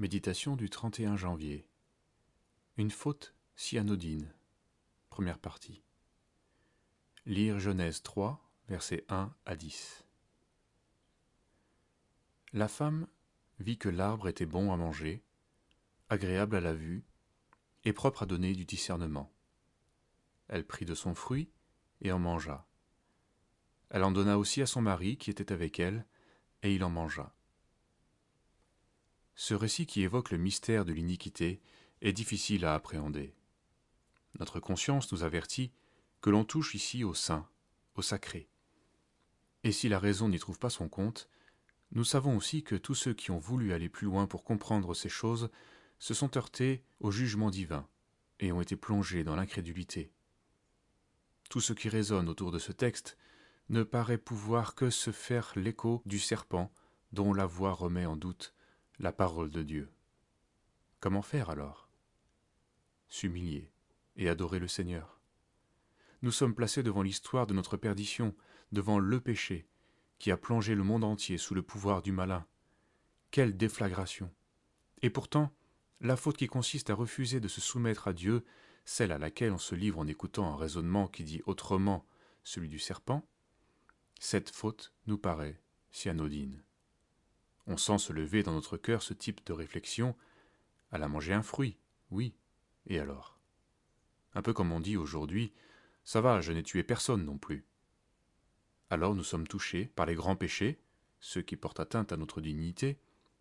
Méditation du 31 janvier. Une faute si anodine. Première partie. Lire Genèse 3, versets 1 à 10. La femme vit que l'arbre était bon à manger, agréable à la vue, et propre à donner du discernement. Elle prit de son fruit et en mangea. Elle en donna aussi à son mari qui était avec elle, et il en mangea. Ce récit qui évoque le mystère de l'iniquité est difficile à appréhender. Notre conscience nous avertit que l'on touche ici au saint, au sacré. Et si la raison n'y trouve pas son compte, nous savons aussi que tous ceux qui ont voulu aller plus loin pour comprendre ces choses se sont heurtés au jugement divin et ont été plongés dans l'incrédulité. Tout ce qui résonne autour de ce texte ne paraît pouvoir que se faire l'écho du serpent dont la voix remet en doute la parole de Dieu. Comment faire alors? S'humilier et adorer le Seigneur. Nous sommes placés devant l'histoire de notre perdition, devant le péché, qui a plongé le monde entier sous le pouvoir du malin. Quelle déflagration Et pourtant, la faute qui consiste à refuser de se soumettre à Dieu, celle à laquelle on se livre en écoutant un raisonnement qui dit autrement celui du serpent, cette faute nous paraît si anodine. On sent se lever dans notre cœur ce type de réflexion. Elle a mangé un fruit, oui. Et alors? Un peu comme on dit aujourd'hui, ça va, je n'ai tué personne non plus. Alors nous sommes touchés par les grands péchés, ceux qui portent atteinte à notre dignité,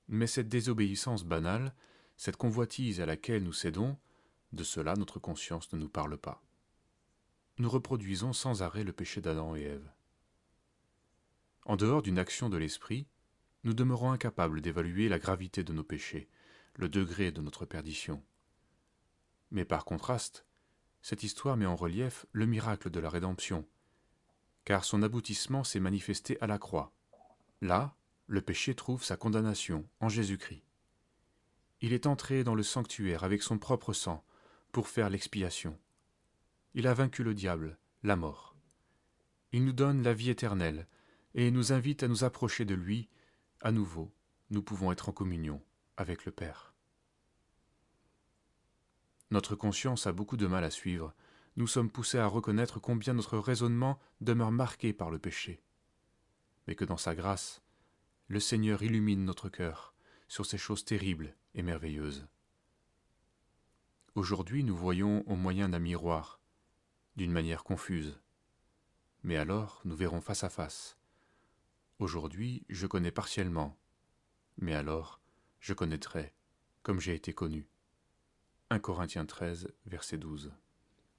mais cette désobéissance banale, cette convoitise à laquelle nous cédons, de cela notre conscience ne nous parle pas. Nous reproduisons sans arrêt le péché d'Adam et Ève. En dehors d'une action de l'esprit, nous demeurons incapables d'évaluer la gravité de nos péchés, le degré de notre perdition. Mais par contraste, cette histoire met en relief le miracle de la rédemption, car son aboutissement s'est manifesté à la croix. Là, le péché trouve sa condamnation en Jésus-Christ. Il est entré dans le sanctuaire avec son propre sang pour faire l'expiation. Il a vaincu le diable, la mort. Il nous donne la vie éternelle et nous invite à nous approcher de lui à nouveau, nous pouvons être en communion avec le Père. Notre conscience a beaucoup de mal à suivre. Nous sommes poussés à reconnaître combien notre raisonnement demeure marqué par le péché. Mais que dans sa grâce, le Seigneur illumine notre cœur sur ces choses terribles et merveilleuses. Aujourd'hui, nous voyons au moyen d'un miroir, d'une manière confuse. Mais alors, nous verrons face à face, Aujourd'hui, je connais partiellement, mais alors, je connaîtrai, comme j'ai été connu. 1 Corinthiens 13, verset 12.